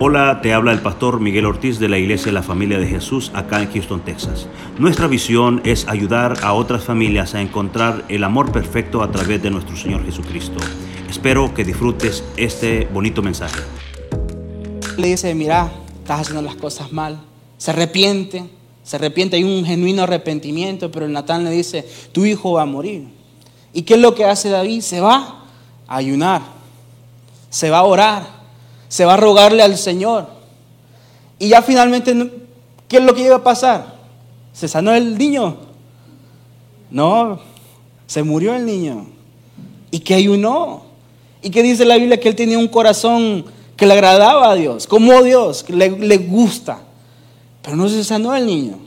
Hola, te habla el pastor Miguel Ortiz de la Iglesia de la Familia de Jesús acá en Houston, Texas. Nuestra visión es ayudar a otras familias a encontrar el amor perfecto a través de nuestro Señor Jesucristo. Espero que disfrutes este bonito mensaje. Le dice, mira, estás haciendo las cosas mal. Se arrepiente, se arrepiente, hay un genuino arrepentimiento, pero el Natán le dice, tu hijo va a morir. ¿Y qué es lo que hace David? Se va a ayunar, se va a orar, se va a rogarle al Señor. Y ya finalmente, ¿qué es lo que iba a pasar? ¿Se sanó el niño? No, se murió el niño. ¿Y qué ayunó? ¿Y qué dice la Biblia? Que él tenía un corazón que le agradaba a Dios, como Dios, que le, le gusta. Pero no se sanó el niño.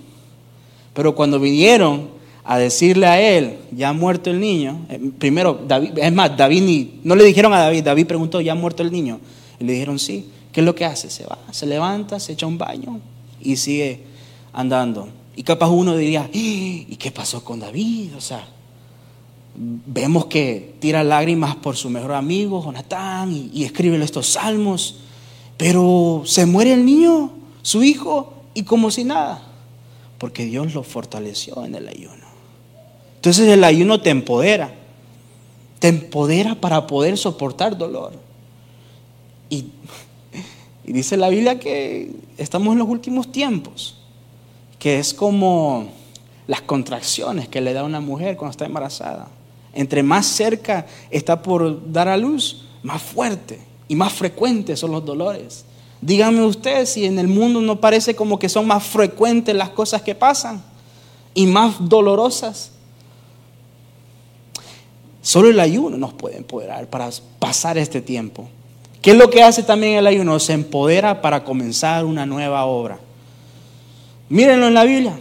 Pero cuando vinieron a decirle a él, ya ha muerto el niño, eh, primero, David, es más, David no le dijeron a David, David preguntó, ¿ya ha muerto el niño? Y le dijeron, sí. ¿Qué es lo que hace? Se va, se levanta, se echa un baño y sigue andando. Y capaz uno diría, ¡Ah! ¿y qué pasó con David? O sea, vemos que tira lágrimas por su mejor amigo, Jonatán, y, y escribe estos salmos, pero se muere el niño, su hijo, y como si nada, porque Dios lo fortaleció en el ayuno. Entonces el ayuno te empodera, te empodera para poder soportar dolor. Y, dice la Biblia que estamos en los últimos tiempos, que es como las contracciones que le da una mujer cuando está embarazada. Entre más cerca está por dar a luz, más fuerte y más frecuentes son los dolores. Díganme ustedes si en el mundo no parece como que son más frecuentes las cosas que pasan y más dolorosas. Solo el ayuno nos puede empoderar para pasar este tiempo. ¿Qué es lo que hace también el ayuno? Se empodera para comenzar una nueva obra. Mírenlo en la Biblia.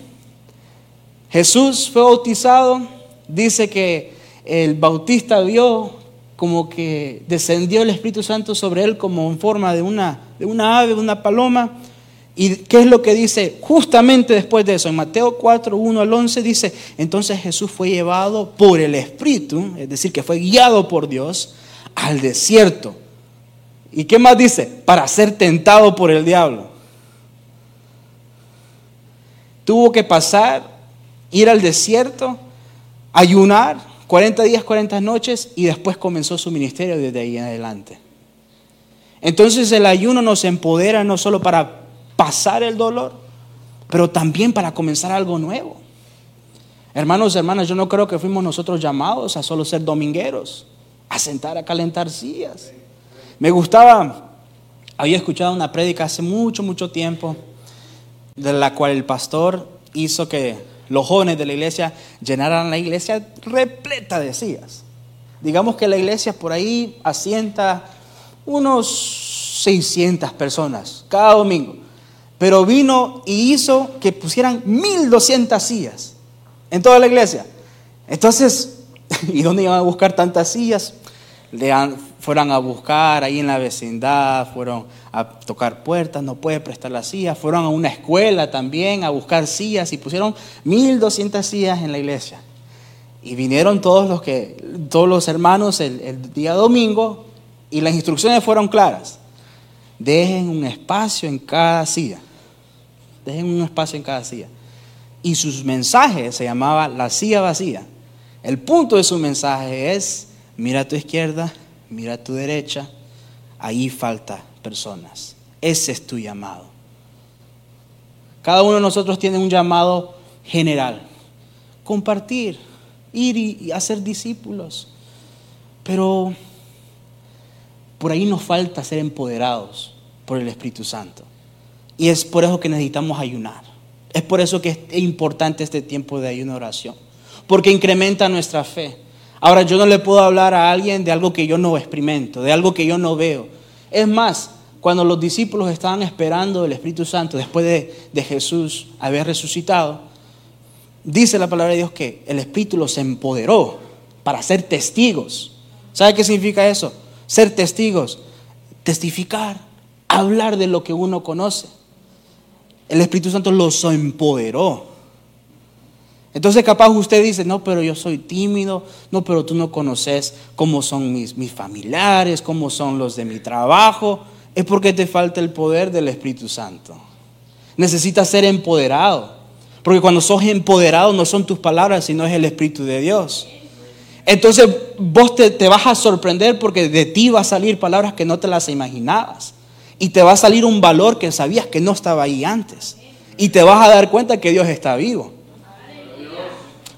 Jesús fue bautizado, dice que el bautista vio como que descendió el Espíritu Santo sobre él como en forma de una, de una ave, una paloma. ¿Y qué es lo que dice justamente después de eso? En Mateo 4, 1 al 11 dice, entonces Jesús fue llevado por el Espíritu, es decir, que fue guiado por Dios al desierto. ¿Y qué más dice? Para ser tentado por el diablo. Tuvo que pasar, ir al desierto, ayunar, 40 días, 40 noches y después comenzó su ministerio desde ahí en adelante. Entonces el ayuno nos empodera no solo para pasar el dolor, pero también para comenzar algo nuevo. Hermanos, hermanas, yo no creo que fuimos nosotros llamados a solo ser domingueros, a sentar a calentar sillas. Me gustaba, había escuchado una prédica hace mucho, mucho tiempo, de la cual el pastor hizo que los jóvenes de la iglesia llenaran la iglesia repleta de sillas. Digamos que la iglesia por ahí asienta unos 600 personas cada domingo. Pero vino y hizo que pusieran 1200 sillas en toda la iglesia. Entonces, ¿y dónde iban a buscar tantas sillas? Le fueron a buscar ahí en la vecindad, fueron a tocar puertas, no puede prestar las sillas, fueron a una escuela también a buscar sillas y pusieron 1200 sillas en la iglesia. Y vinieron todos los, que, todos los hermanos el, el día domingo y las instrucciones fueron claras. Dejen un espacio en cada silla. Dejen un espacio en cada silla. Y sus mensajes se llamaba la silla vacía. El punto de su mensaje es, mira a tu izquierda, mira a tu derecha, ahí falta personas. Ese es tu llamado. Cada uno de nosotros tiene un llamado general. Compartir, ir y hacer discípulos. Pero por ahí nos falta ser empoderados por el Espíritu Santo. Y es por eso que necesitamos ayunar. Es por eso que es importante este tiempo de ayuno oración. Porque incrementa nuestra fe. Ahora yo no le puedo hablar a alguien de algo que yo no experimento, de algo que yo no veo. Es más, cuando los discípulos estaban esperando el Espíritu Santo después de, de Jesús haber resucitado, dice la palabra de Dios que el Espíritu los empoderó para ser testigos. ¿Sabe qué significa eso? Ser testigos, testificar, hablar de lo que uno conoce. El Espíritu Santo los empoderó. Entonces capaz usted dice, no, pero yo soy tímido, no, pero tú no conoces cómo son mis, mis familiares, cómo son los de mi trabajo. es porque te falta el poder del Espíritu Santo. Necesitas ser empoderado. Porque cuando sos empoderado no son tus palabras, sino es el Espíritu de Dios. Entonces vos te, te, vas a sorprender porque de ti va a salir palabras que no te las imaginabas. Y te va a salir un valor que sabías que no estaba ahí antes. Y te vas a dar cuenta que Dios está vivo.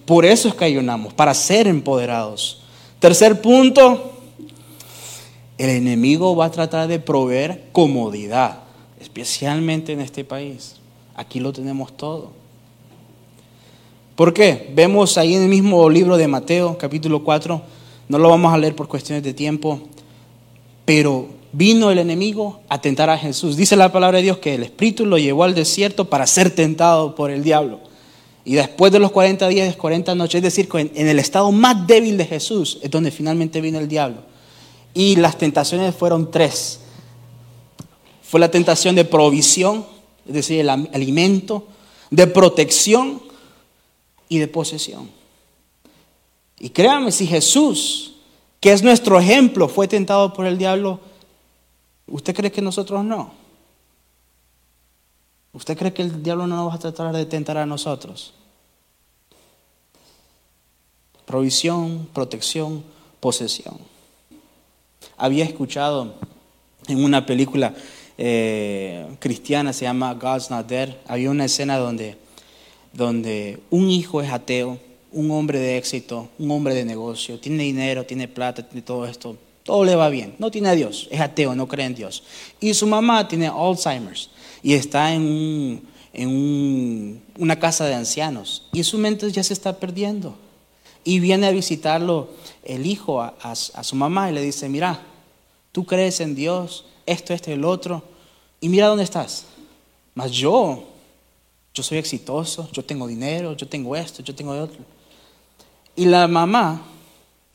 Por eso es que ayunamos, para ser empoderados. Tercer punto, el enemigo va a tratar de proveer comodidad, especialmente en este país. Aquí lo tenemos todo. ¿Por qué? Vemos ahí en el mismo libro de Mateo, capítulo 4, no lo vamos a leer por cuestiones de tiempo, pero vino el enemigo a tentar a Jesús. Dice la palabra de Dios que el Espíritu lo llevó al desierto para ser tentado por el diablo. Y después de los 40 días, 40 noches, es decir, en el estado más débil de Jesús, es donde finalmente vino el diablo. Y las tentaciones fueron tres. Fue la tentación de provisión, es decir, el alimento, de protección y de posesión. Y créame, si Jesús, que es nuestro ejemplo, fue tentado por el diablo, ¿usted cree que nosotros no? ¿Usted cree que el diablo no nos va a tratar de tentar a nosotros? Provisión, protección, posesión. Había escuchado en una película eh, cristiana, se llama God's Not Dead, había una escena donde, donde un hijo es ateo, un hombre de éxito, un hombre de negocio, tiene dinero, tiene plata, tiene todo esto, todo le va bien, no tiene a Dios, es ateo, no cree en Dios. Y su mamá tiene Alzheimer's y está en, en una casa de ancianos y su mente ya se está perdiendo. Y viene a visitarlo el hijo a, a, su mamá y le dice, mira, tú crees en Dios, esto, y el otro, y mira dónde estás. Mas yo, yo soy exitoso, yo tengo dinero, yo tengo esto, yo tengo otro. Y la mamá,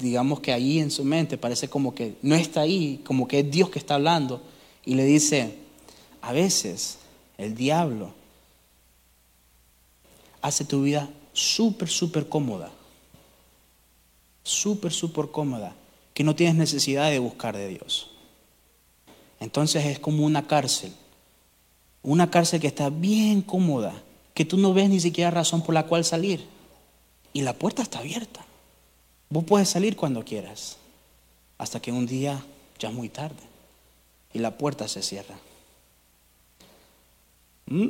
digamos que ahí en su mente parece como que no está ahí, como que es Dios que está hablando, y le dice, a veces el diablo hace tu vida súper, súper cómoda. Súper, súper cómoda. Que no tienes necesidad de buscar de Dios. Entonces es como una cárcel. Una cárcel que está bien cómoda. Que tú no ves ni siquiera razón por la cual salir. Y la puerta está abierta. Vos puedes salir cuando quieras. Hasta que un día ya es muy tarde. Y la puerta se cierra. ¿Mm?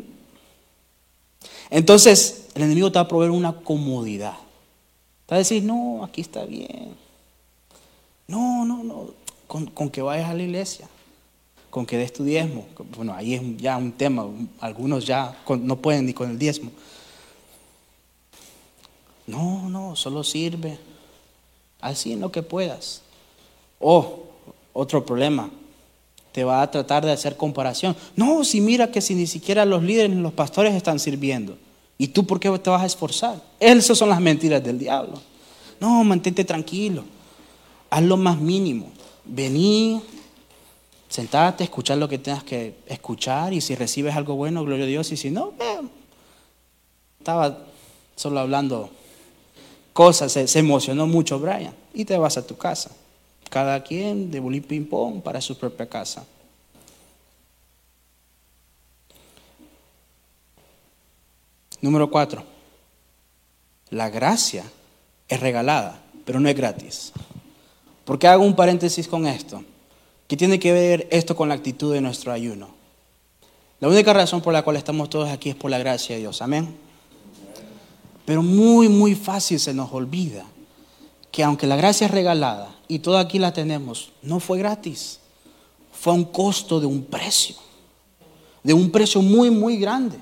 Entonces, el enemigo te va a proveer una comodidad. Te va a decir, no, aquí está bien. No, no, no, con, que vayas a la iglesia, con que des tu diezmo. Bueno, ahí es ya un tema, algunos ya no pueden ni con el diezmo. No, no, solo sirve. Así en lo que puedas. O, otro problema, te va a tratar de hacer comparación. No, si mira que si ni siquiera los líderes ni los pastores están sirviendo. ¿Y tú por qué te vas a esforzar? Esas son las mentiras del diablo. No, mantente tranquilo. Haz lo más mínimo. Vení, sentate, escuchar lo que tengas que escuchar y si recibes algo bueno, gloria a Dios. Y si no, estaba solo hablando cosas, se, emocionó mucho Brian y te vas a tu casa cada quien de bolí ping pong para su propia casa. Número cuatro, la gracia es regalada, pero no es gratis. ¿Por qué hago un paréntesis con esto? ¿Qué tiene que ver esto con la actitud de nuestro ayuno? La única razón por la cual estamos todos aquí es por la gracia de Dios. Amén. Pero muy, muy fácil se nos olvida que aunque la gracia es regalada y toda aquí la tenemos, no fue gratis. Fue a un costo de un precio. De un precio muy, muy grande.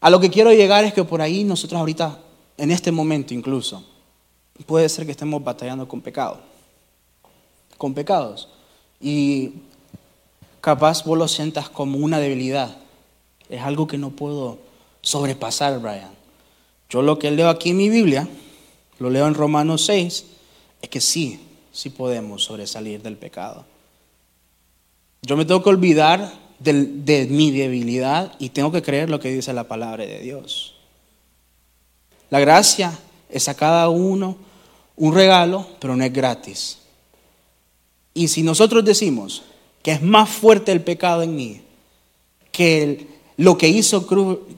A lo que quiero llegar es que por ahí nosotros ahorita, en este momento incluso, puede ser que estemos batallando con pecado. Con pecados. Y capaz vos lo sientas como una debilidad. Es algo que no puedo sobrepasar, Brian. Yo lo que leo aquí en mi Biblia lo leo en Romanos 6, es que sí, sí podemos sobresalir del pecado. Yo me tengo que olvidar de, de mi debilidad y tengo que creer lo que dice la palabra de Dios. La gracia es a cada uno un regalo, pero no es gratis. Y si nosotros decimos, que es más fuerte el pecado en mí que lo que hizo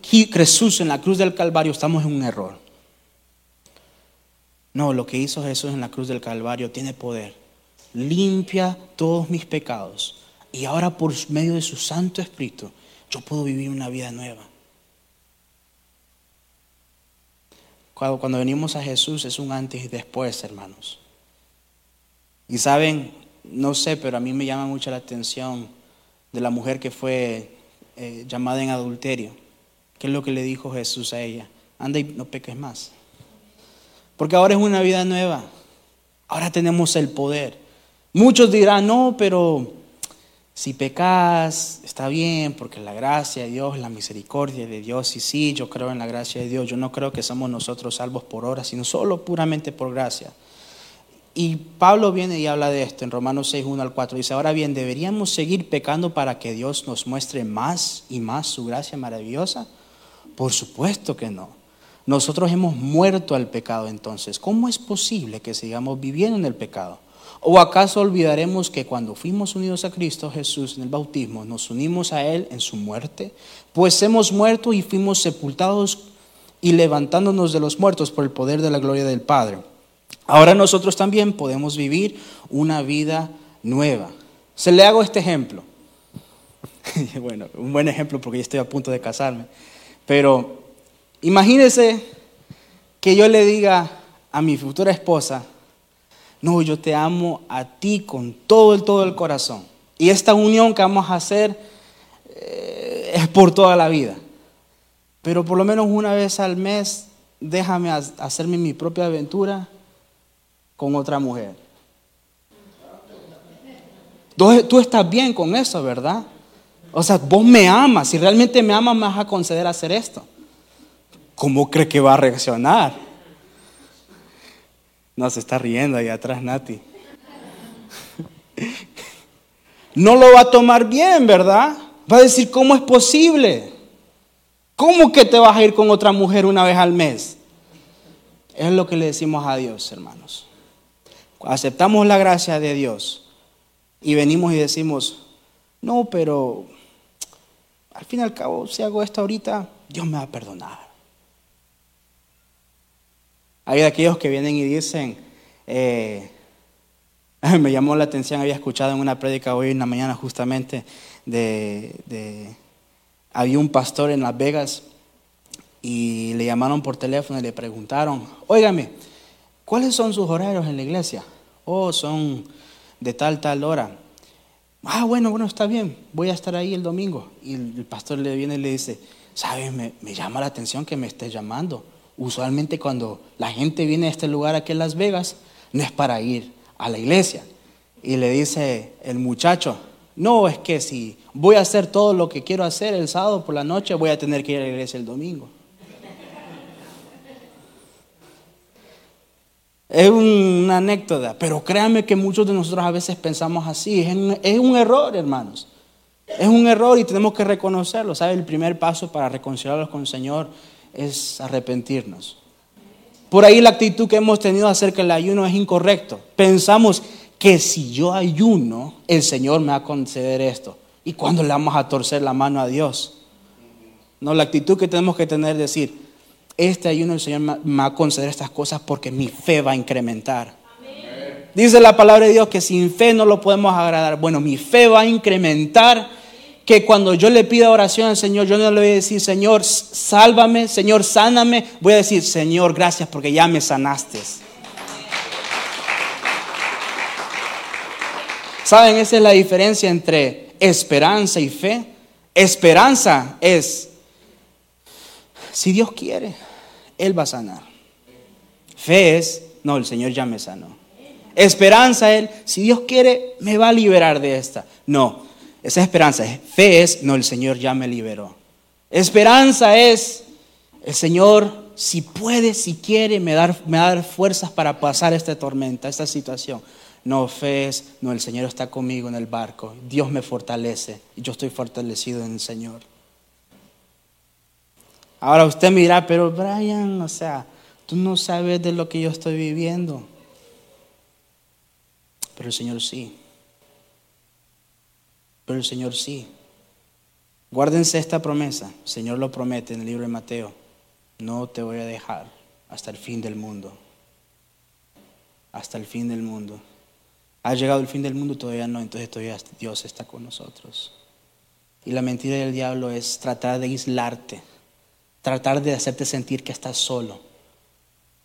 Jesús en la cruz del Calvario, estamos en un error. No, lo que hizo Jesús en la cruz del Calvario tiene poder. Limpia todos mis pecados. Y ahora por medio de su Santo Espíritu, yo puedo vivir una vida nueva. Cuando, cuando venimos a Jesús es un antes y después, hermanos. Y saben, no sé, pero a mí me llama mucho la atención de la mujer que fue eh, llamada en adulterio. ¿Qué es lo que le dijo Jesús a ella? Anda y no peques más. Porque ahora es una vida nueva. Ahora tenemos el poder. Muchos dirán, no, pero si pecas, está bien, porque la gracia de Dios, la misericordia de Dios, y sí, yo creo en la gracia de Dios. Yo no creo que somos nosotros salvos por obra, sino solo puramente por gracia. Y Pablo viene y habla de esto en Romanos 6, 1 al 4. Dice, ahora bien, ¿deberíamos seguir pecando para que Dios nos muestre más y más su gracia maravillosa? Por supuesto que no. Nosotros hemos muerto al pecado entonces. ¿Cómo es posible que sigamos viviendo en el pecado? ¿O acaso olvidaremos que cuando fuimos unidos a Cristo Jesús en el bautismo, nos unimos a Él en su muerte? Pues hemos muerto y fuimos sepultados y levantándonos de los muertos por el poder de la gloria del Padre Ahora nosotros también podemos vivir una vida nueva. Se le hago este ejemplo. bueno, un buen ejemplo porque yo estoy a punto de casarme. Pero imagínese que yo le diga a mi futura esposa, no, yo te amo a ti con todo el, todo el corazón. Y esta unión que vamos a hacer eh, es por toda la vida. Pero por lo menos una vez al mes, déjame hacerme mi propia aventura con otra mujer. Tú, estás bien con eso, ¿verdad? O sea, vos me amas. Si realmente me amas, me vas a conceder hacer esto. ¿Cómo cree que va a reaccionar? No, se está riendo ahí atrás, Nati. No lo va a tomar bien, ¿verdad? Va a decir, ¿cómo es posible? ¿Cómo que te vas a ir con otra mujer una vez al mes? Es lo que le decimos a Dios, hermanos aceptamos la gracia de Dios y venimos y decimos, no, pero al fin y al cabo, si hago esto ahorita, Dios me va a perdonar. Hay de aquellos que vienen y dicen, eh, me llamó la atención, había escuchado en una prédica hoy en la mañana justamente de, había un pastor en Las Vegas y le llamaron por teléfono y le preguntaron, óigame, ¿cuáles son sus horarios en la iglesia? Oh, son de tal, tal hora. Ah, bueno, bueno, está bien, voy a estar ahí el domingo. Y el pastor le viene y le dice, ¿sabes? Me, llama la atención que me estés llamando. Usualmente cuando la gente viene a este lugar aquí en Las Vegas, no es para ir a la iglesia. Y le dice el muchacho, no, es que si voy a hacer todo lo que quiero hacer el sábado por la noche, voy a tener que ir a la iglesia el domingo. Es una anécdota, pero créanme que muchos de nosotros a veces pensamos así. Es un, error, hermanos. Es un error y tenemos que reconocerlo. ¿Sabe? El primer paso para reconciliarnos con el Señor es arrepentirnos. Por ahí la actitud que hemos tenido acerca del ayuno es incorrecto. Pensamos que si yo ayuno, el Señor me va a conceder esto. ¿Y cuándo le vamos a torcer la mano a Dios? No, la actitud que tenemos que tener es decir, este ayuno el Señor me va a conceder estas cosas porque mi fe va a incrementar. Dice la palabra de Dios que sin fe no lo podemos agradar. Bueno, mi fe va a incrementar que cuando yo le pida oración al Señor, yo no le voy a decir, Señor, sálvame, Señor, sáname. Voy a decir, Señor, gracias porque ya me sanaste. ¿Saben? Esa es la diferencia entre esperanza y fe. Esperanza es, si Dios quiere, él va a sanar. Fe es, no, el Señor ya me sanó. Esperanza Él, si Dios quiere, me va a liberar de esta. No, esa esperanza es, fe es, no, el Señor ya me liberó. Esperanza es, el Señor, si puede, si quiere, me, dar, me a dar fuerzas para pasar esta tormenta, esta situación. No, fe es, no, el Señor está conmigo en el barco. Dios me fortalece y yo estoy fortalecido en el Señor. Ahora usted mira, pero Brian, o sea, tú no sabes de lo que yo estoy viviendo. Pero el Señor sí. pero el Señor sí. Guárdense esta promesa. El Señor lo promete en el libro de Mateo. No te voy a dejar hasta el fin del mundo. Hasta el fin del mundo. Ha llegado el fin del mundo, todavía no, entonces todavía Dios está con nosotros. Y la mentira del diablo es tratar de aislarte, tratar de hacerte sentir que estás solo.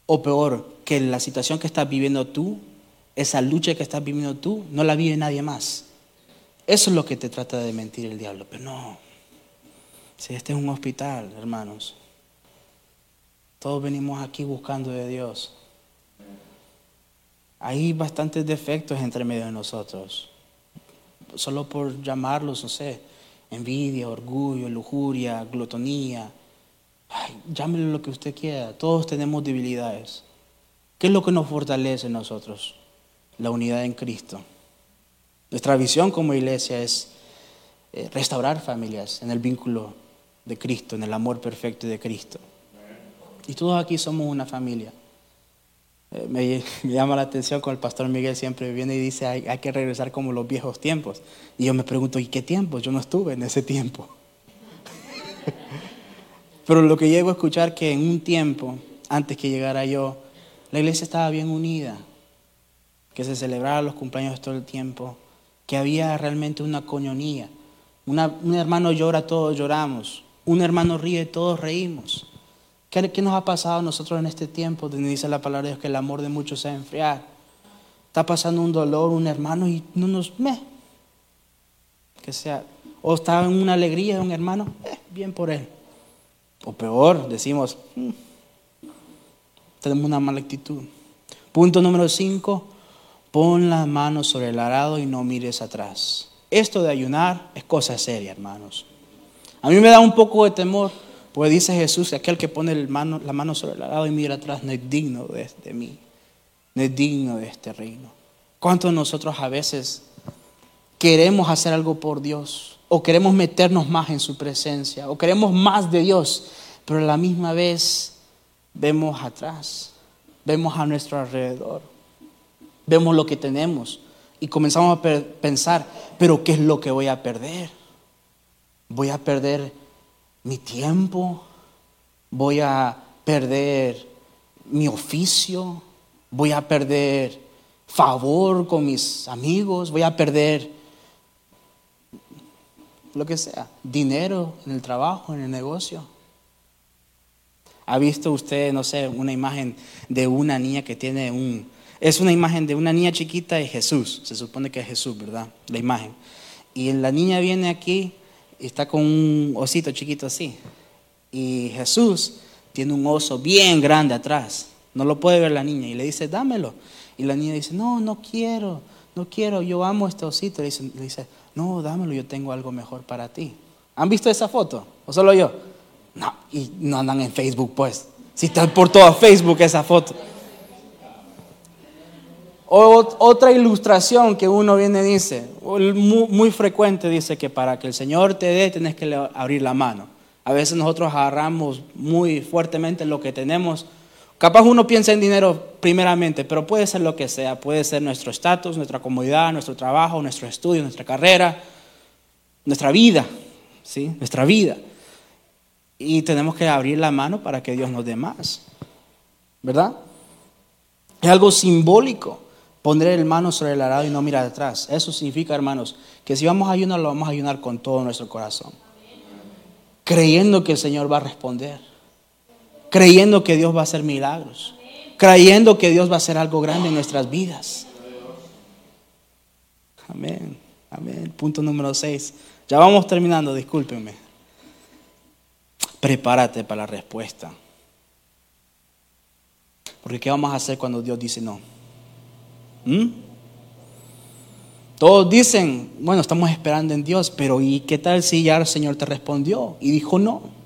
O peor, que la situación que estás viviendo tú, esa lucha que estás viviendo tú, no la vive nadie más. Eso es lo que te trata de mentir el diablo. Pero no, si este es un hospital, hermanos, todos venimos aquí buscando de Dios. Hay bastantes defectos entre medio de nosotros. Solo por llamarlos, no sé, envidia, orgullo, lujuria, glotonía. Ay, llámelo lo que usted quiera. Todos tenemos debilidades. ¿Qué es lo que nos fortalece en nosotros? La unidad en Cristo. Nuestra visión como iglesia es eh, restaurar familias en el vínculo de Cristo, en el amor perfecto de Cristo. Y todos aquí somos una familia. Eh, me, llama la atención con el pastor Miguel siempre viene y dice hay, hay, que regresar como los viejos tiempos. Y yo me pregunto, ¿y qué tiempo? Yo no estuve en ese tiempo. Pero lo que llego a escuchar que en un tiempo, antes que llegara yo, la iglesia estaba bien unida, que se celebraba los cumpleaños todo el tiempo, que había realmente una coñonía. un hermano llora, todos lloramos. Un hermano ríe, todos reímos. ¿Qué, nos ha pasado a nosotros en este tiempo dice la palabra de Dios que el amor de muchos se va a enfriar? Está pasando un dolor, un hermano y no nos... me que sea, o está en una alegría de un hermano, eh, bien por él. O peor, decimos, mm, tenemos una mala actitud. Punto número cinco, pon la mano sobre el arado y no mires atrás. Esto de ayunar es cosa seria, hermanos. A mí me da un poco de temor pues dice Jesús que aquel que pone la mano sobre el lado y mira atrás no es digno de, de mí, no es digno de este reino. ¿Cuántos de nosotros a veces queremos hacer algo por Dios o queremos meternos más en su presencia o queremos más de Dios, pero a la misma vez vemos atrás, vemos a nuestro alrededor, vemos lo que tenemos y comenzamos a pensar, pero ¿qué es lo que voy a perder? Voy a perder mi tiempo, voy a perder mi oficio, voy a perder favor con mis amigos, voy a perder lo que sea, dinero en el trabajo, en el negocio. ¿Ha visto usted, no sé, una imagen de una niña que tiene un... Es una imagen de una niña chiquita y Jesús, se supone que es Jesús, ¿verdad? La imagen. Y la niña viene aquí y está con un osito chiquito así. Y Jesús tiene un oso bien grande atrás. No lo puede ver la niña y le dice, dámelo. Y la niña dice, no, no quiero, no quiero, yo amo este osito. Le dice, no, dámelo, yo tengo algo mejor para ti. ¿Han visto esa foto? ¿O solo yo? No, y no andan en Facebook, pues. Si están por todo Facebook esa foto otra ilustración que uno viene dice, muy, frecuente dice que para que el Señor te dé tienes que abrir la mano. A veces nosotros agarramos muy fuertemente lo que tenemos. Capaz uno piensa en dinero primeramente, pero puede ser lo que sea. Puede ser nuestro estatus, nuestra comodidad, nuestro trabajo, nuestro estudio, nuestra carrera, nuestra vida, ¿sí? Nuestra vida. Y tenemos que abrir la mano para que Dios nos dé más. ¿Verdad? Es algo simbólico. Pondré el mano sobre el arado y no mirar atrás. Eso significa, hermanos, que si vamos a ayunar, lo vamos a ayunar con todo nuestro corazón. Creyendo que el Señor va a responder. Creyendo que Dios va a hacer milagros. Creyendo que Dios va a hacer algo grande en nuestras vidas. Amén. Amén. Punto número 6. Ya vamos terminando, discúlpenme. Prepárate para la respuesta. Porque ¿qué vamos a hacer cuando Dios dice no? ¿Mm? Todos dicen, bueno, estamos esperando en Dios, pero ¿y qué tal si ya el Señor te respondió? Y dijo no.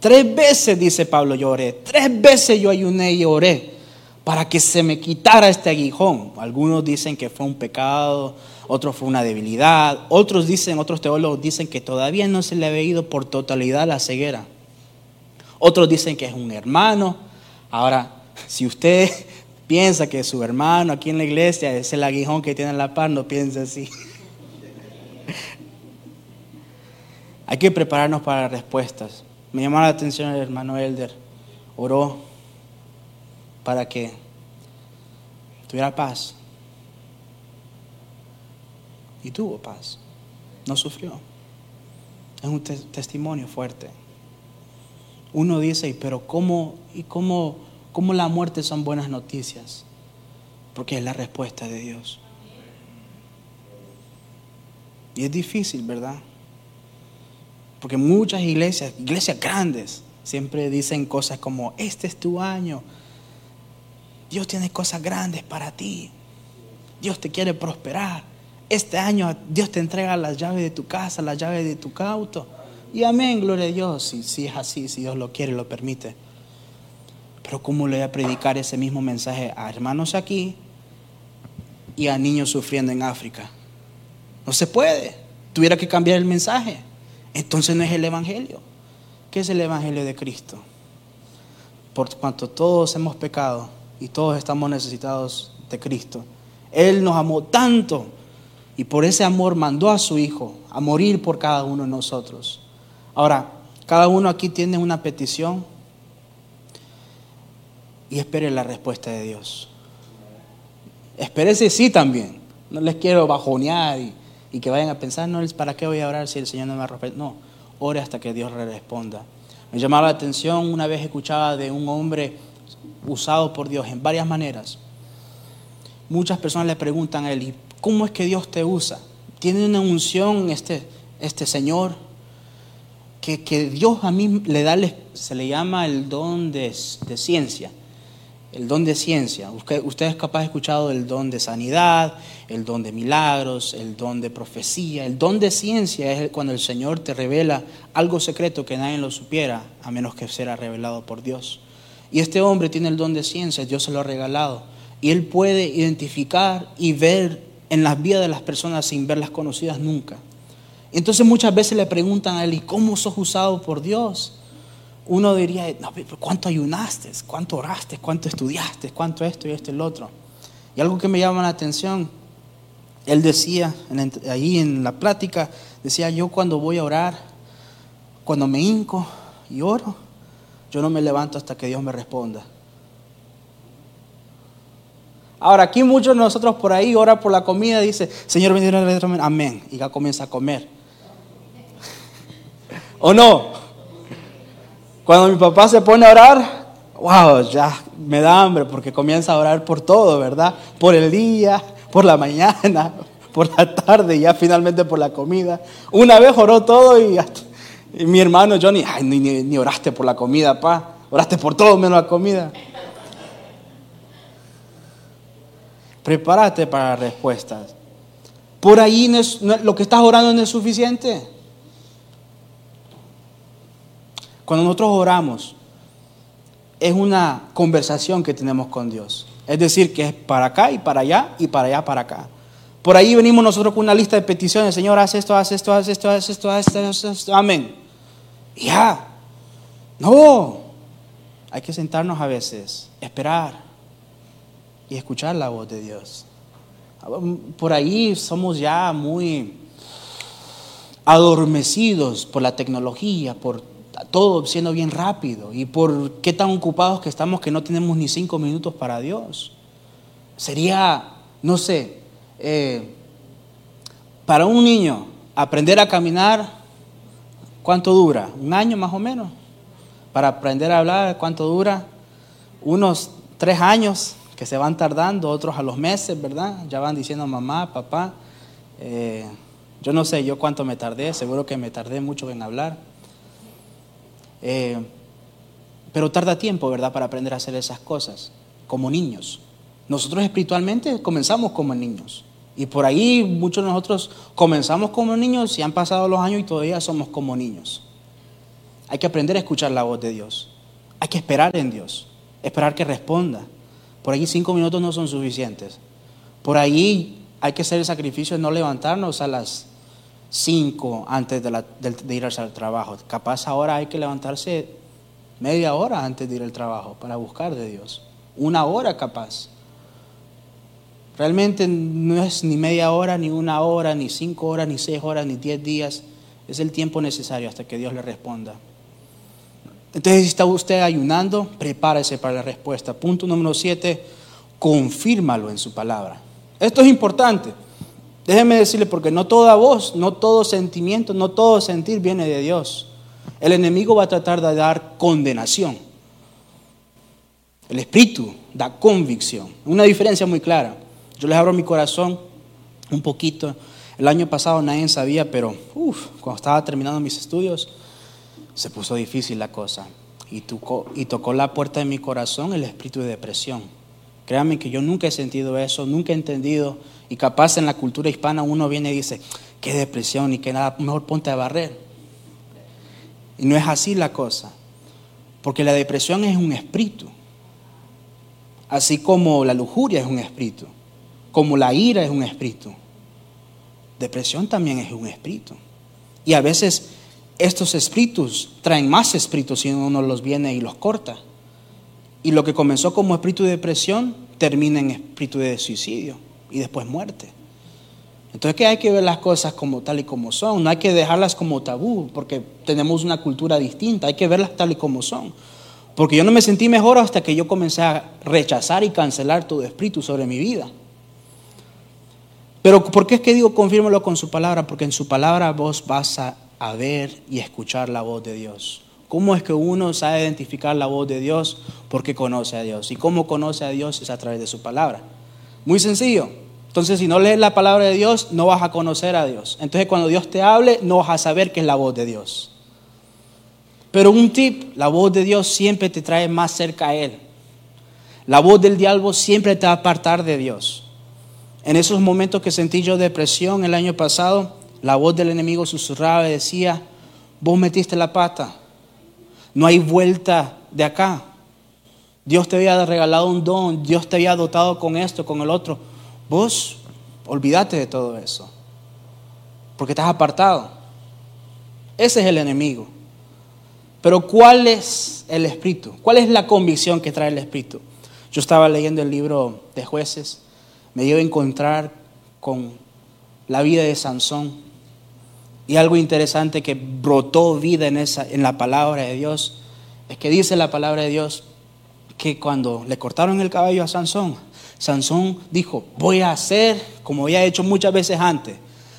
Tres veces, dice Pablo, yo oré. Tres veces yo ayuné y oré para que se me quitara este aguijón. Algunos dicen que fue un pecado, otros fue una debilidad, otros dicen, otros teólogos dicen que todavía no se le había ido por totalidad la ceguera. Otros dicen que es un hermano. Ahora, si usted piensa que su hermano aquí en la iglesia es el aguijón que tiene en la par, no piensa así. Hay que prepararnos para las respuestas. Me llamó la atención el hermano Elder. Oró para que tuviera paz. Y tuvo paz. No sufrió. Es un testimonio fuerte. Uno dice, pero ¿cómo, y cómo, cómo la muerte son buenas noticias? Porque es la respuesta de Dios. Y es difícil, ¿verdad? Porque muchas iglesias, iglesias grandes, siempre dicen cosas como, este es tu año. Dios tiene cosas grandes para ti. Dios te quiere prosperar. Este año Dios te entrega las llaves de tu casa, las llaves de tu auto. Y amén, gloria a Dios, si, si es así, si Dios lo quiere, lo permite. Pero ¿cómo le voy a predicar ese mismo mensaje a hermanos aquí y a niños sufriendo en África? No se puede. Tuviera que cambiar el mensaje. Entonces no es el Evangelio. ¿Qué es el Evangelio de Cristo? Por cuanto todos hemos pecado y todos estamos necesitados de Cristo. Él nos amó tanto y por ese amor mandó a su Hijo a morir por cada uno de nosotros. Ahora, cada uno aquí tiene una petición y espere la respuesta de Dios. Espérese sí también. No les quiero bajonear y y que vayan a pensar, no, ¿para qué voy a orar si el Señor no me responde? No, ore hasta que Dios le responda. Me llamaba la atención, una vez escuchaba de un hombre usado por Dios en varias maneras. Muchas personas le preguntan a él, ¿y cómo es que Dios te usa? ¿Tiene una unción este, este Señor? Que, que Dios a mí le da, se le llama el don de, de ciencia el don de ciencia. Ustedes capaz escuchado el don de sanidad, el don de milagros, el don de profecía. El don de ciencia es cuando el Señor te revela algo secreto que nadie lo supiera, a menos que sea revelado por Dios. Y este hombre tiene el don de ciencia, Dios se lo ha regalado. Y él puede identificar y ver en las vidas de las personas sin verlas conocidas nunca. Entonces muchas veces le preguntan a él, ¿y cómo sos usado por Dios? Uno diría, no, ¿cuánto ayunaste? ¿Cuánto oraste? ¿Cuánto estudiaste? ¿Cuánto esto y esto y el otro? Y algo que me llama la atención, él decía ahí en la plática, decía, yo cuando voy a orar, cuando me hinco y oro, yo no me levanto hasta que Dios me responda. Ahora, aquí muchos de nosotros por ahí ora por la comida, dice, Señor, bendiga amén, y ya comienza a comer. ¿O no? Cuando mi papá se pone a orar, wow, ya me da hambre porque comienza a orar por todo, ¿verdad? Por el día, por la mañana, por la tarde y ya finalmente por la comida. Una vez oró todo y, mi hermano Johnny, ay, ni, ni, oraste por la comida, pa, oraste por todo menos la comida. Prepárate para respuestas. Por ahí lo que estás orando no es suficiente. Cuando nosotros oramos, es una conversación que tenemos con Dios. Es decir, que es para acá y para allá y para allá para acá. Por ahí venimos nosotros con una lista de peticiones. Señor, haz esto, haz esto, haz esto, haz esto, haz esto, haz esto. Amén. Ya. No. Hay que sentarnos a veces, esperar y escuchar la voz de Dios. Por ahí somos ya muy adormecidos por la tecnología, por todo siendo bien rápido y por qué tan ocupados que estamos que no tenemos ni cinco minutos para Dios. Sería, no sé, eh, para un niño aprender a caminar, ¿cuánto dura? ¿Un año más o menos? Para aprender a hablar, ¿cuánto dura? Unos tres años que se van tardando, otros a los meses, ¿verdad? Ya van diciendo mamá, papá. Eh, yo no sé yo cuánto me tardé, seguro que me tardé mucho en hablar. Eh, pero tarda tiempo, ¿verdad?, para aprender a hacer esas cosas, como niños. Nosotros espiritualmente comenzamos como niños. Y por ahí muchos de nosotros comenzamos como niños y han pasado los años y todavía somos como niños. Hay que aprender a escuchar la voz de Dios. Hay que esperar en Dios. Esperar que responda. Por ahí cinco minutos no son suficientes. Por ahí hay que hacer el sacrificio de no levantarnos a las cinco antes de, de, ir al trabajo. Capaz ahora hay que levantarse media hora antes de ir al trabajo para buscar de Dios. Una hora capaz. Realmente no es ni media hora, ni una hora, ni cinco horas, ni seis horas, ni diez días. Es el tiempo necesario hasta que Dios le responda. Entonces, si está usted ayunando, prepárese para la respuesta. Punto número siete, confírmalo en su palabra. Esto es importante. Déjeme decirle, porque no toda voz, no todo sentimiento, no todo sentir viene de Dios. El enemigo va a tratar de dar condenación. El espíritu da convicción. Una diferencia muy clara. Yo les abro mi corazón un poquito. El año pasado nadie sabía, pero cuando estaba terminando mis estudios, se puso difícil la cosa. Y tocó, y tocó la puerta de mi corazón el espíritu de depresión. Créanme que yo nunca he sentido eso, nunca he entendido y capaz en la cultura hispana uno viene y dice, qué depresión y que nada, mejor ponte a barrer. Y no es así la cosa. Porque la depresión es un espíritu. Así como la lujuria es un espíritu. Como la ira es un espíritu. Depresión también es un espíritu. Y a veces estos espíritus traen más espíritus si uno los viene y los corta. Y lo que comenzó como espíritu de depresión termina en espíritu de suicidio y después muerte. Entonces que hay que ver las cosas como tal y como son, no hay que dejarlas como tabú, porque tenemos una cultura distinta, hay que verlas tal y como son. Porque yo no me sentí mejor hasta que yo comencé a rechazar y cancelar todo espíritu sobre mi vida. Pero ¿por qué es que digo confírmelo con su palabra? Porque en su palabra vos vas a, a ver y escuchar la voz de Dios. ¿Cómo es que uno sabe identificar la voz de Dios? Porque conoce a Dios. ¿Y cómo conoce a Dios? Es a través de su palabra. Muy sencillo. Entonces, si no lees la palabra de Dios, no vas a conocer a Dios. Entonces, cuando Dios te hable, no vas a saber que es la voz de Dios. Pero un tip, la voz de Dios siempre te trae más cerca a Él. La voz del diablo siempre te va a apartar de Dios. En esos momentos que sentí yo depresión el año pasado, la voz del enemigo susurraba y decía, vos metiste la pata, no hay vuelta de acá. Dios te había regalado un don, Dios te había dotado con esto, con el otro. Vos olvídate de todo eso, porque estás apartado. Ese es el enemigo. Pero ¿cuál es el espíritu? ¿Cuál es la convicción que trae el espíritu? Yo estaba leyendo el libro de jueces, me dio a encontrar con la vida de Sansón y algo interesante que brotó vida en, esa, en la palabra de Dios es que dice la palabra de Dios que cuando le cortaron el cabello a Sansón, Sansón dijo, voy a hacer como había hecho muchas veces antes,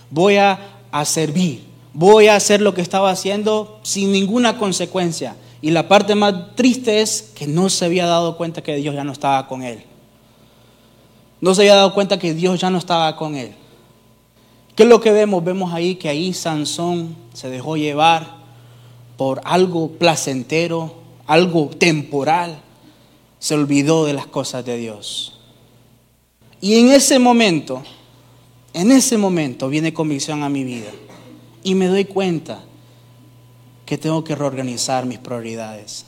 voy a, servir, voy a hacer lo que estaba haciendo sin ninguna consecuencia. Y la parte más triste es que no se había dado cuenta que Dios ya no estaba con él. No se había dado cuenta que Dios ya no estaba con él. ¿Qué es lo que vemos? Vemos ahí que ahí Sansón se dejó llevar por algo placentero, algo temporal. Se olvidó de las cosas de Dios. Y en ese momento, en ese momento viene convicción a mi vida. Y me doy cuenta que tengo que reorganizar mis prioridades.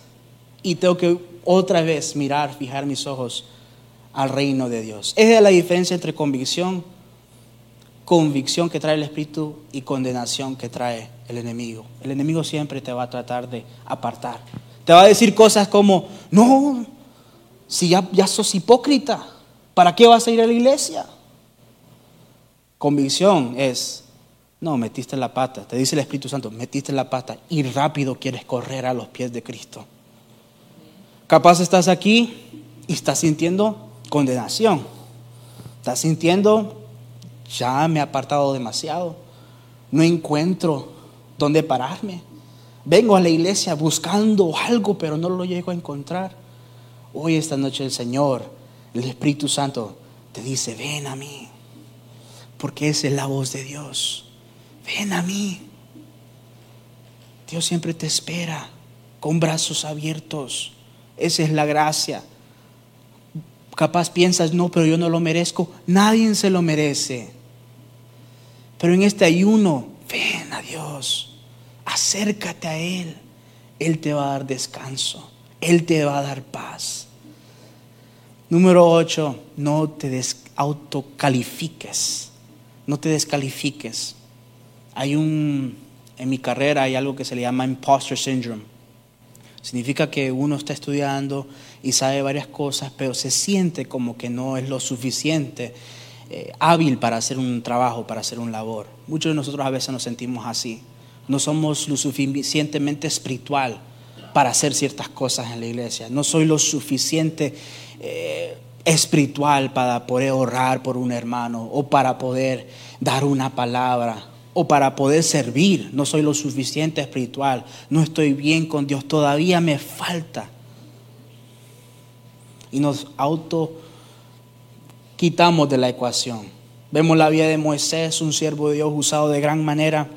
Y tengo que otra vez mirar, fijar mis ojos al reino de Dios. Esa es la diferencia entre convicción, convicción que trae el Espíritu y condenación que trae el enemigo. El enemigo siempre te va a tratar de apartar. Te va a decir cosas como, no, si ya, ya sos hipócrita, ¿Para qué vas a ir a la iglesia? Convicción es, no, metiste la pata, te dice el Espíritu Santo, metiste la pata y rápido quieres correr a los pies de Cristo. Capaz estás aquí y estás sintiendo condenación. Estás sintiendo, ya me he apartado demasiado. No encuentro dónde pararme. Vengo a la iglesia buscando algo, pero no lo llego a encontrar. Hoy, esta noche, el Señor el Espíritu Santo te dice, ven a mí, porque esa es la voz de Dios. Ven a mí. Dios siempre te espera con brazos abiertos. Esa es la gracia. Capaz piensas, no, pero yo no lo merezco. Nadie se lo merece. Pero en este ayuno, ven a Dios. Acércate a Él. Él te va a dar descanso. Él te va a dar paz. Número 8, no te autocalifiques, no te descalifiques. Hay un, en mi carrera hay algo que se le llama imposter syndrome. Significa que uno está estudiando y sabe varias cosas, pero se siente como que no es lo suficiente eh, hábil para hacer un trabajo, para hacer un labor. Muchos de nosotros a veces nos sentimos así. No somos lo suficientemente espiritual para hacer ciertas cosas en la iglesia. No soy lo suficiente eh, espiritual para poder orar por un hermano o para poder dar una palabra o para poder servir. No soy lo suficiente espiritual. No estoy bien con Dios. Todavía me falta. Y nos auto quitamos de la ecuación. Vemos la vida de Moisés, un siervo de Dios usado de gran manera.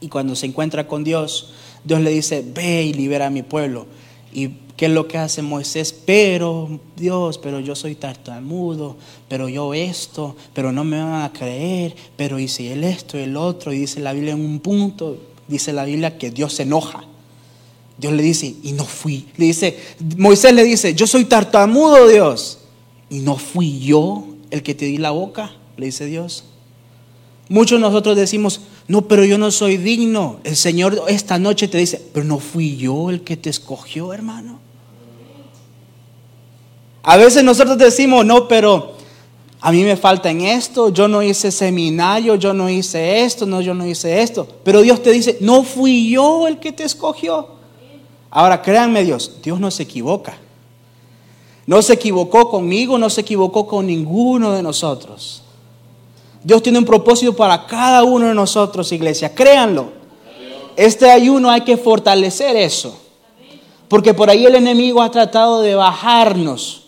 Y cuando se encuentra con Dios, Dios le dice, ve y libera a mi pueblo. ¿Y qué es lo que hace Moisés? Pero, Dios, pero yo soy tartamudo, pero yo esto, pero no me van a creer, pero hice el esto y el otro. Y dice la Biblia en un punto, dice la Biblia que Dios se enoja. Dios le dice, y no fui. Le dice, Moisés le dice, yo soy tartamudo, Dios. Y no fui yo el que te di la boca, le dice Dios. Muchos de nosotros decimos, no, pero yo no soy digno. El Señor esta noche te dice, pero no fui yo el que te escogió, hermano. A veces nosotros decimos, no, pero a mí me falta en esto, yo no hice seminario, yo no hice esto, no, yo no hice esto. Pero Dios te dice, no fui yo el que te escogió. Ahora créanme Dios, Dios no se equivoca. No se equivocó conmigo, no se equivocó con ninguno de nosotros. Dios tiene un propósito para cada uno de nosotros, iglesia. Créanlo. Este ayuno hay que fortalecer eso. Porque por ahí el enemigo ha tratado de bajarnos,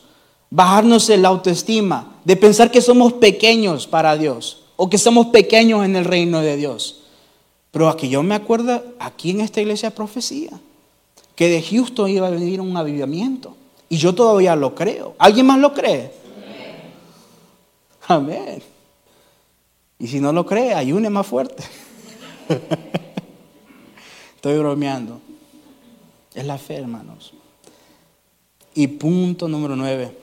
bajarnos en la autoestima, de pensar que somos pequeños para Dios o que somos pequeños en el reino de Dios. Pero aquí yo me acuerdo, aquí en esta iglesia profecía, que de Houston iba a venir un avivamiento. Y yo todavía lo creo. ¿Alguien más lo cree? Amén. Y si no lo cree, ayune más fuerte. Estoy bromeando. Es la fe, hermanos. Y punto número nueve.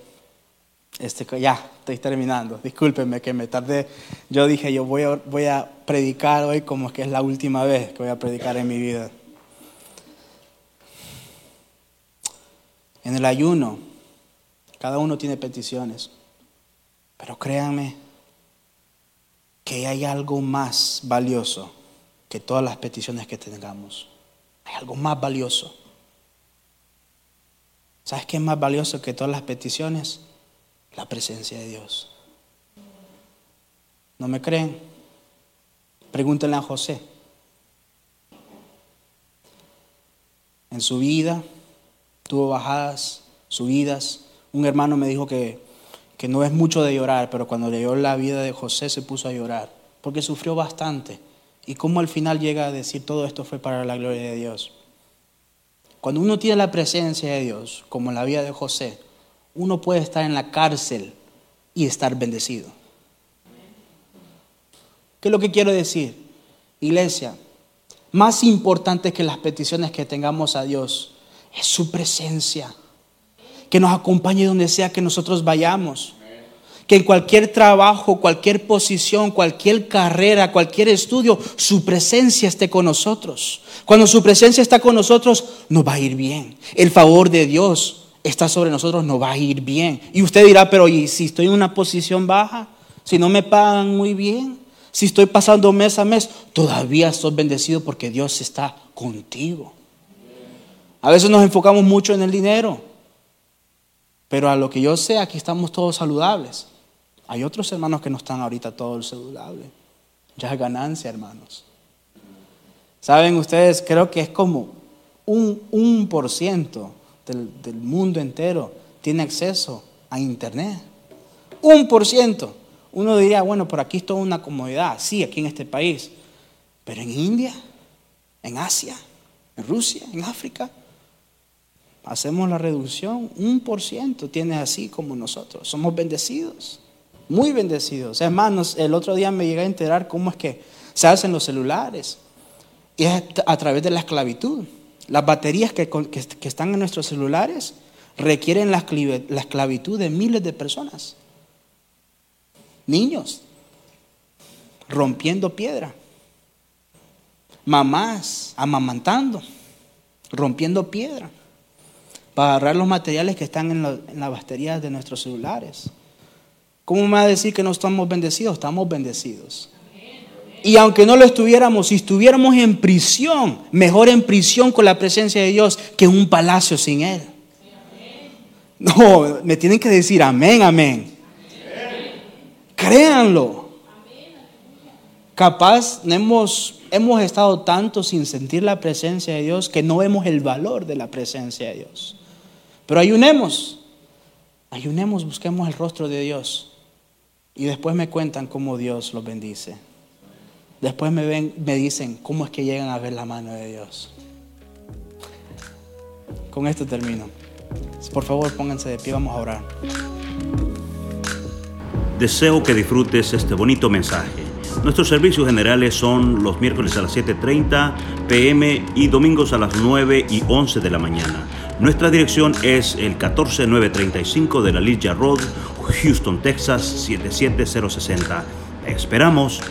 Este, ya, estoy terminando. Discúlpenme que me tardé. Yo dije, yo voy a, voy a predicar hoy como que es la última vez que voy a predicar en mi vida. En el ayuno, cada uno tiene peticiones, pero créanme que hay algo más valioso que todas las peticiones que tengamos. Hay algo más valioso. ¿Sabes qué es más valioso que todas las peticiones? La presencia de Dios. ¿No me creen? Pregúntenle a José. En su vida tuvo bajadas, subidas. Un hermano me dijo que, que no es mucho de llorar, pero cuando leyó la vida de José se puso a llorar, porque sufrió bastante. Y cómo al final llega a decir todo esto fue para la gloria de Dios. Cuando uno tiene la presencia de Dios, como en la vida de José, uno puede estar en la cárcel y estar bendecido. ¿Qué es lo que quiero decir? Iglesia, más importante que las peticiones que tengamos a Dios es su presencia. Que nos acompañe donde sea que nosotros vayamos. Que en cualquier trabajo, cualquier posición, cualquier carrera, cualquier estudio, su presencia esté con nosotros. Cuando su presencia está con nosotros, nos va a ir bien. El favor de Dios está sobre nosotros, nos va a ir bien. Y usted dirá, pero ¿y si estoy en una posición baja? Si no me pagan muy bien, si estoy pasando mes a mes, todavía estoy bendecido porque Dios está contigo. A veces nos enfocamos mucho en el dinero, pero a lo que yo sé, aquí estamos todos saludables. Hay otros hermanos que no están ahorita todos saludables. Ya es ganancia, hermanos. Saben ustedes, creo que es como un, un por ciento del, del mundo entero tiene acceso a Internet. Un por ciento. Uno diría, bueno, por aquí es toda una comodidad. Sí, aquí en este país. Pero en India, en Asia, en Rusia, en África, hacemos la reducción, un por ciento tiene así como nosotros. Somos bendecidos, muy bendecidos. Hermanos, el otro día me llegué a enterar cómo es que se hacen los celulares. Y es a través de la esclavitud. Las baterías que, que, están en nuestros celulares requieren la, la esclavitud de miles de personas. Niños rompiendo piedra. Mamás amamantando, rompiendo piedra para agarrar los materiales que están en, las baterías de nuestros celulares. ¿Cómo me va a decir que no estamos bendecidos? Estamos bendecidos. Y aunque no lo estuviéramos, si estuviéramos en prisión, mejor en prisión con la presencia de Dios que en un palacio sin Él. No, me tienen que decir amén, amén. Créanlo. Capaz hemos, hemos estado tanto sin sentir la presencia de Dios que no vemos el valor de la presencia de Dios. Pero ayunemos, ayunemos, busquemos el rostro de Dios. Y después me cuentan cómo Dios los bendice. Después me, ven, me dicen cómo es que llegan a ver la mano de Dios. Con esto termino. Por favor, pónganse de pie, vamos a orar. Deseo que disfrutes este bonito mensaje. Nuestros servicios generales son los miércoles a las 7.30 pm y domingos a las 9 y 11 de la mañana. Nuestra dirección es el 14935 de la Lilla Road, Houston, Texas 77060. esperamos